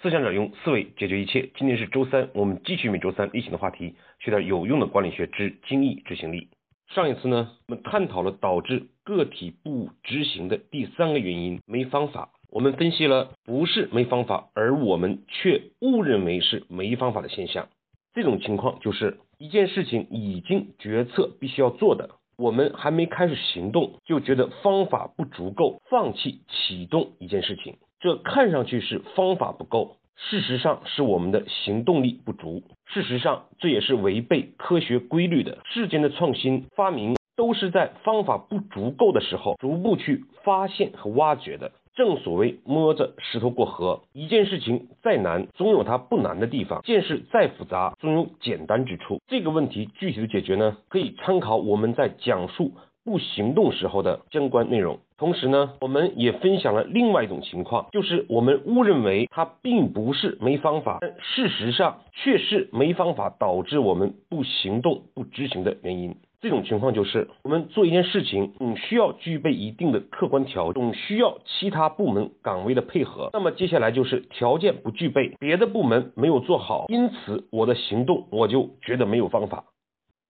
思想者用思维解决一切。今天是周三，我们继续每周三例行的话题，学点有用的管理学之精益执行力。上一次呢，我们探讨了导致个体不执行的第三个原因——没方法。我们分析了不是没方法，而我们却误认为是没方法的现象。这种情况就是一件事情已经决策必须要做的，我们还没开始行动，就觉得方法不足够，放弃启动一件事情。这看上去是方法不够，事实上是我们的行动力不足。事实上，这也是违背科学规律的。世间的创新发明都是在方法不足够的时候，逐步去发现和挖掘的。正所谓摸着石头过河，一件事情再难，总有它不难的地方；件事再复杂，总有简单之处。这个问题具体的解决呢，可以参考我们在讲述。不行动时候的相关内容，同时呢，我们也分享了另外一种情况，就是我们误认为它并不是没方法，但事实上却是没方法导致我们不行动、不执行的原因。这种情况就是我们做一件事情，总需要具备一定的客观条件，总需要其他部门岗位的配合。那么接下来就是条件不具备，别的部门没有做好，因此我的行动我就觉得没有方法。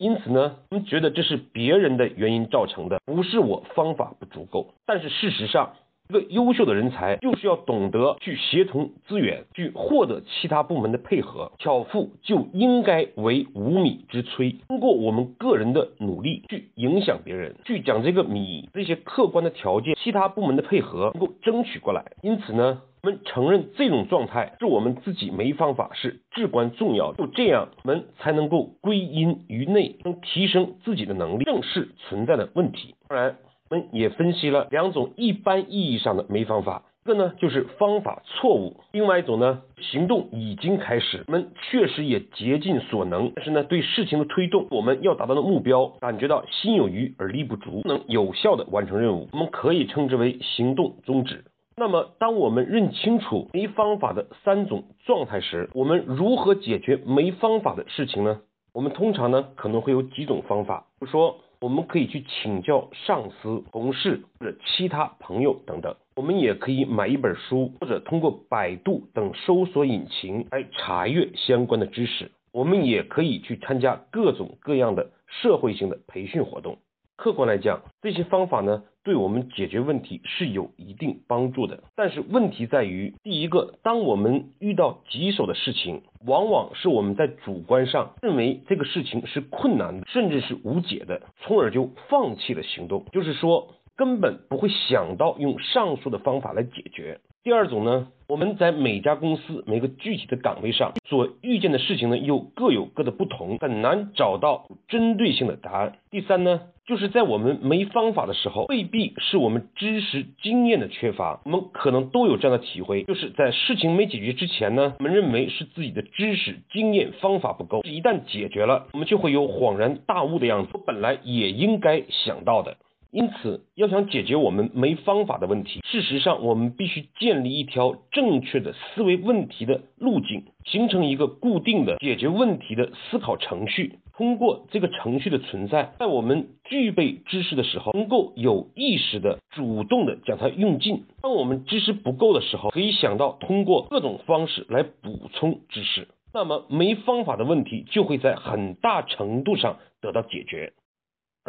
因此呢，我们觉得这是别人的原因造成的，不是我方法不足够。但是事实上，一个优秀的人才就是要懂得去协同资源，去获得其他部门的配合。巧妇就应该为无米之炊，通过我们个人的努力去影响别人，去将这个米这些客观的条件，其他部门的配合能够争取过来。因此呢。我们承认这种状态是我们自己没方法是至关重要的，就这样我们才能够归因于内，能提升自己的能力，正视存在的问题。当然，我们也分析了两种一般意义上的没方法，一个呢就是方法错误，另外一种呢行动已经开始，我们确实也竭尽所能，但是呢对事情的推动，我们要达到的目标感觉到心有余而力不足，不能有效的完成任务，我们可以称之为行动终止。那么，当我们认清楚没方法的三种状态时，我们如何解决没方法的事情呢？我们通常呢可能会有几种方法，比如说，我们可以去请教上司、同事或者其他朋友等等。我们也可以买一本书，或者通过百度等搜索引擎来查阅相关的知识。我们也可以去参加各种各样的社会性的培训活动。客观来讲，这些方法呢，对我们解决问题是有一定帮助的。但是问题在于，第一个，当我们遇到棘手的事情，往往是我们在主观上认为这个事情是困难的，甚至是无解的，从而就放弃了行动，就是说根本不会想到用上述的方法来解决。第二种呢，我们在每家公司每个具体的岗位上所遇见的事情呢，又各有各的不同，很难找到针对性的答案。第三呢，就是在我们没方法的时候，未必是我们知识经验的缺乏，我们可能都有这样的体会，就是在事情没解决之前呢，我们认为是自己的知识经验方法不够，一旦解决了，我们就会有恍然大悟的样子，我本来也应该想到的。因此，要想解决我们没方法的问题，事实上，我们必须建立一条正确的思维问题的路径，形成一个固定的解决问题的思考程序。通过这个程序的存在，在我们具备知识的时候，能够有意识的、主动的将它用尽；当我们知识不够的时候，可以想到通过各种方式来补充知识。那么，没方法的问题就会在很大程度上得到解决。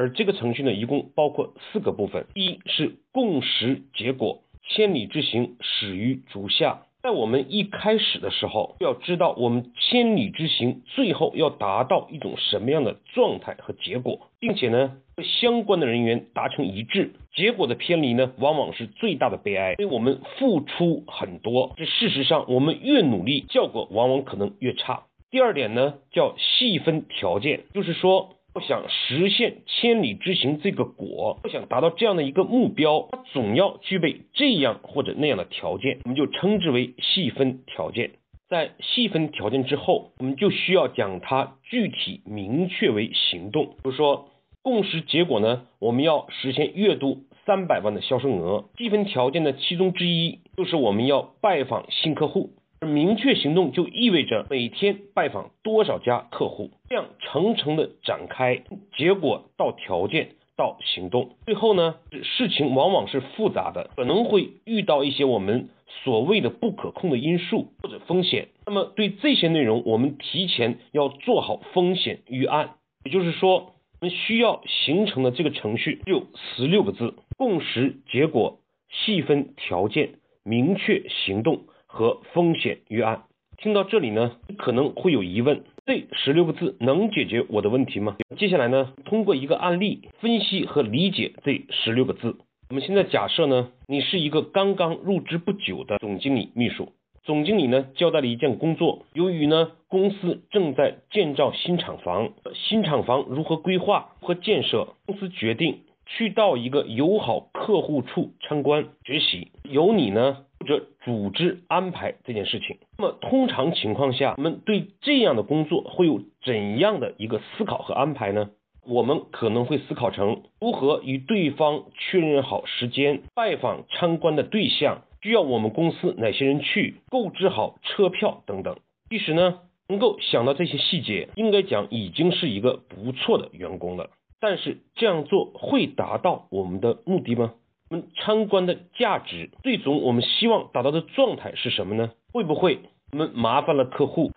而这个程序呢，一共包括四个部分。一是共识结果，千里之行始于足下。在我们一开始的时候，要知道我们千里之行最后要达到一种什么样的状态和结果，并且呢，和相关的人员达成一致。结果的偏离呢，往往是最大的悲哀。因为我们付出很多，这事实上我们越努力，效果往往可能越差。第二点呢，叫细分条件，就是说。要想实现千里之行这个果，要想达到这样的一个目标，它总要具备这样或者那样的条件，我们就称之为细分条件。在细分条件之后，我们就需要将它具体明确为行动。比如说，共识结果呢，我们要实现月度三百万的销售额。细分条件的其中之一就是我们要拜访新客户。而明确行动就意味着每天拜访多少家客户，这样层层的展开，结果到条件到行动，最后呢，事情往往是复杂的，可能会遇到一些我们所谓的不可控的因素，或者风险。那么对这些内容，我们提前要做好风险预案。也就是说，我们需要形成的这个程序有十六个字：共识、结果、细分条件、明确行动和风险预案。听到这里呢，可能会有疑问：这十六个字能解决我的问题吗？接下来呢，通过一个案例分析和理解这十六个字。我们现在假设呢，你是一个刚刚入职不久的总经理秘书，总经理呢交代了一件工作，由于呢公司正在建造新厂房，新厂房如何规划和建设，公司决定去到一个友好客户处参观学习，由你呢或者组织安排这件事情。那么通常情况下，我们对这样的工作会有怎样的一个思考和安排呢？我们可能会思考成如何与对方确认好时间、拜访参观的对象、需要我们公司哪些人去、购置好车票等等。其实呢，能够想到这些细节，应该讲已经是一个不错的员工了。但是这样做会达到我们的目的吗？我们参观的价值，最终我们希望达到的状态是什么呢？会不会我们麻烦了客户？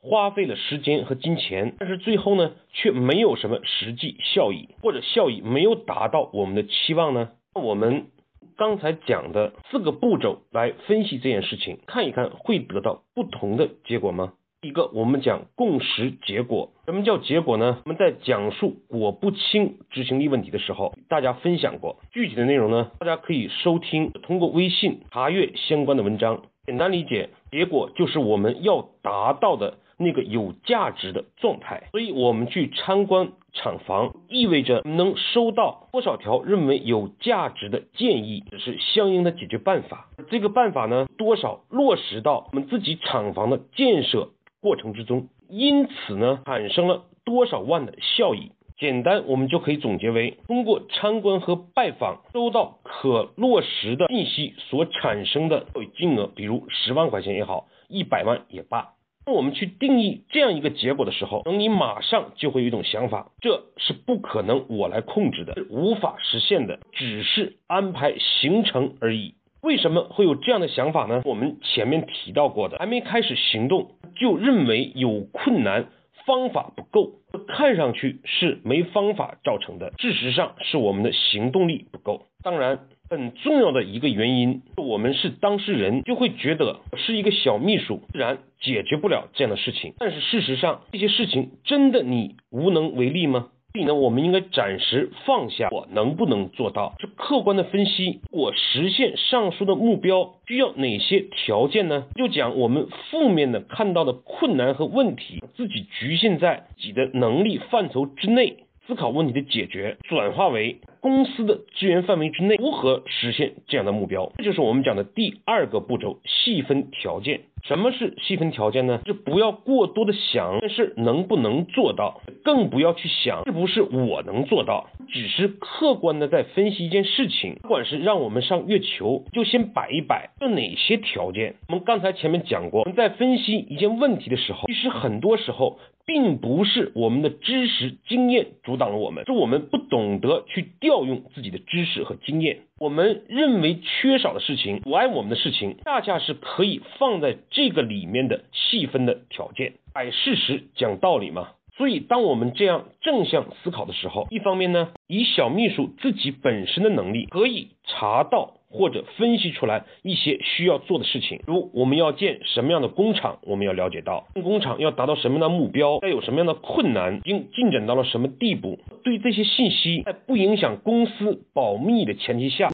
花费了时间和金钱，但是最后呢，却没有什么实际效益，或者效益没有达到我们的期望呢？那我们刚才讲的四个步骤来分析这件事情，看一看会得到不同的结果吗？一个，我们讲共识结果。什么叫结果呢？我们在讲述果不清执行力问题的时候，大家分享过具体的内容呢？大家可以收听，通过微信查阅相关的文章。简单理解，结果就是我们要达到的。那个有价值的状态，所以我们去参观厂房，意味着能收到多少条认为有价值的建议，这是相应的解决办法。这个办法呢，多少落实到我们自己厂房的建设过程之中，因此呢，产生了多少万的效益。简单，我们就可以总结为：通过参观和拜访，收到可落实的信息所产生的金额，比如十万块钱也好，一百万也罢。当我们去定义这样一个结果的时候，等你马上就会有一种想法，这是不可能我来控制的，无法实现的，只是安排行程而已。为什么会有这样的想法呢？我们前面提到过的，还没开始行动就认为有困难，方法不够，看上去是没方法造成的，事实上是我们的行动力不够。当然。很重要的一个原因，我们是当事人，就会觉得是一个小秘书，自然解决不了这样的事情。但是事实上，这些事情真的你无能为力吗？所以呢，我们应该暂时放下我能不能做到，是客观的分析我实现上述的目标需要哪些条件呢？就讲我们负面的看到的困难和问题，自己局限在自己的能力范畴之内。思考问题的解决，转化为公司的资源范围之内如何实现这样的目标，这就是我们讲的第二个步骤：细分条件。什么是细分条件呢？就不要过多的想这事能不能做到，更不要去想是不是我能做到，只是客观的在分析一件事情。不管是让我们上月球，就先摆一摆要哪些条件。我们刚才前面讲过，我们在分析一件问题的时候，其实很多时候。并不是我们的知识经验阻挡了我们，是我们不懂得去调调用自己的知识和经验。我们认为缺少的事情，阻碍我们的事情，恰恰是可以放在这个里面的细分的条件。摆事实讲道理嘛。所以，当我们这样正向思考的时候，一方面呢，以小秘书自己本身的能力，可以查到。或者分析出来一些需要做的事情，如我们要建什么样的工厂，我们要了解到工厂要达到什么样的目标，该有什么样的困难，应进展到了什么地步。对这些信息，在不影响公司保密的前提下，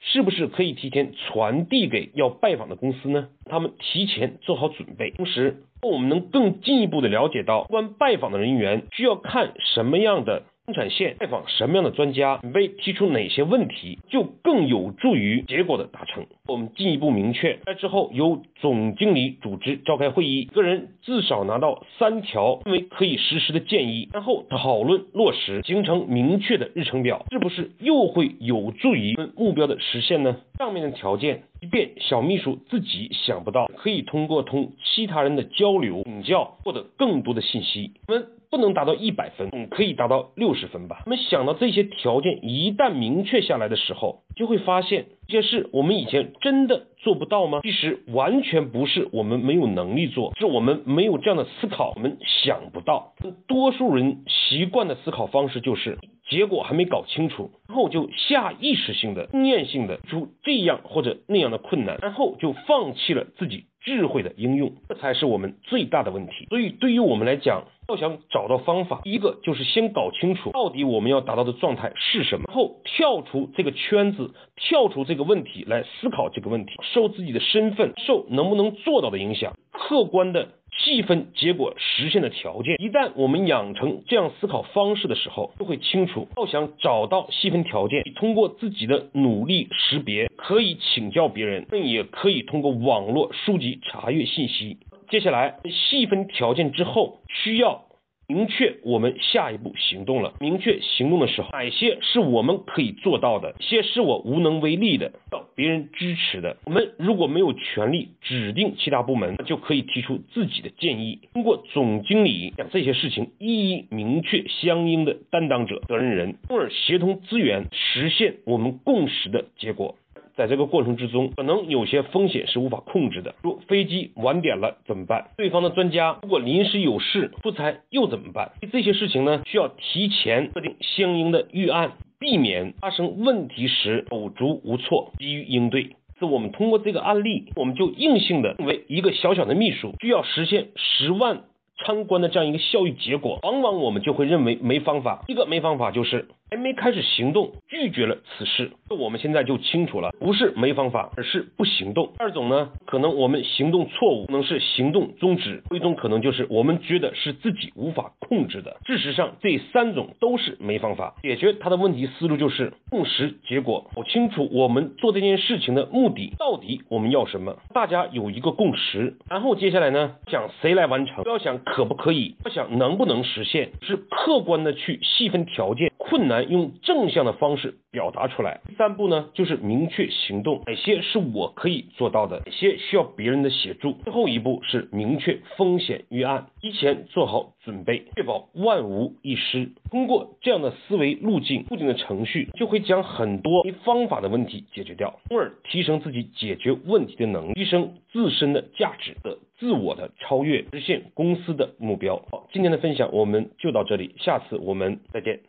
是不是可以提前传递给要拜访的公司呢？他们提前做好准备，同时我们能更进一步的了解到，关拜访的人员需要看什么样的。生产线拜访什么样的专家，准备提出哪些问题，就更有助于结果的达成。我们进一步明确，在之后由总经理组织召开会议，个人至少拿到三条认为可以实施的建议，然后讨论落实，形成明确的日程表，是不是又会有助于目标的实现呢？上面的条件，即便小秘书自己想不到，可以通过同其他人的交流请教，获得更多的信息。我们。不能达到一百分，总可以达到六十分吧。我们想到这些条件一旦明确下来的时候，就会发现这些事我们以前真的做不到吗？其实完全不是我们没有能力做，是我们没有这样的思考，我们想不到。多数人习惯的思考方式就是。结果还没搞清楚，然后就下意识性的、经验性的出这样或者那样的困难，然后就放弃了自己智慧的应用，这才是我们最大的问题。所以对于我们来讲，要想找到方法，一个就是先搞清楚到底我们要达到的状态是什么，然后跳出这个圈子，跳出这个问题来思考这个问题，受自己的身份、受能不能做到的影响，客观的。细分结果实现的条件，一旦我们养成这样思考方式的时候，就会清楚。要想找到细分条件，通过自己的努力识别，可以请教别人，也可以通过网络书籍查阅信息。接下来细分条件之后，需要。明确我们下一步行动了。明确行动的时候，哪些是我们可以做到的，些是我无能为力的，要别人支持的。我们如果没有权利指定其他部门，就可以提出自己的建议，通过总经理将这些事情一一明确相应的担当者、责任人，从而协同资源，实现我们共识的结果。在这个过程之中，可能有些风险是无法控制的，如飞机晚点了怎么办？对方的专家如果临时有事出差又怎么办？这些事情呢，需要提前设定相应的预案，避免发生问题时手足无措，急于应对。是我们通过这个案例，我们就硬性的认为，一个小小的秘书需要实现十万参观的这样一个效益结果，往往我们就会认为没方法。一个没方法就是。还没开始行动，拒绝了此事，那我们现在就清楚了，不是没方法，而是不行动。二种呢，可能我们行动错误，可能是行动终止；一种可能就是我们觉得是自己无法控制的。事实上，这三种都是没方法。解决他的问题思路就是共识结果，搞清楚我们做这件事情的目的，到底我们要什么，大家有一个共识。然后接下来呢，想谁来完成，不要想可不可以，要想能不能实现，是客观的去细分条件。困难用正向的方式表达出来。第三步呢，就是明确行动，哪些是我可以做到的，哪些需要别人的协助。最后一步是明确风险预案，提前做好准备，确保万无一失。通过这样的思维路径、固定的程序，就会将很多方法的问题解决掉，从而提升自己解决问题的能力，提升自身的价值的自我的超越，实现公司的目标。好，今天的分享我们就到这里，下次我们再见。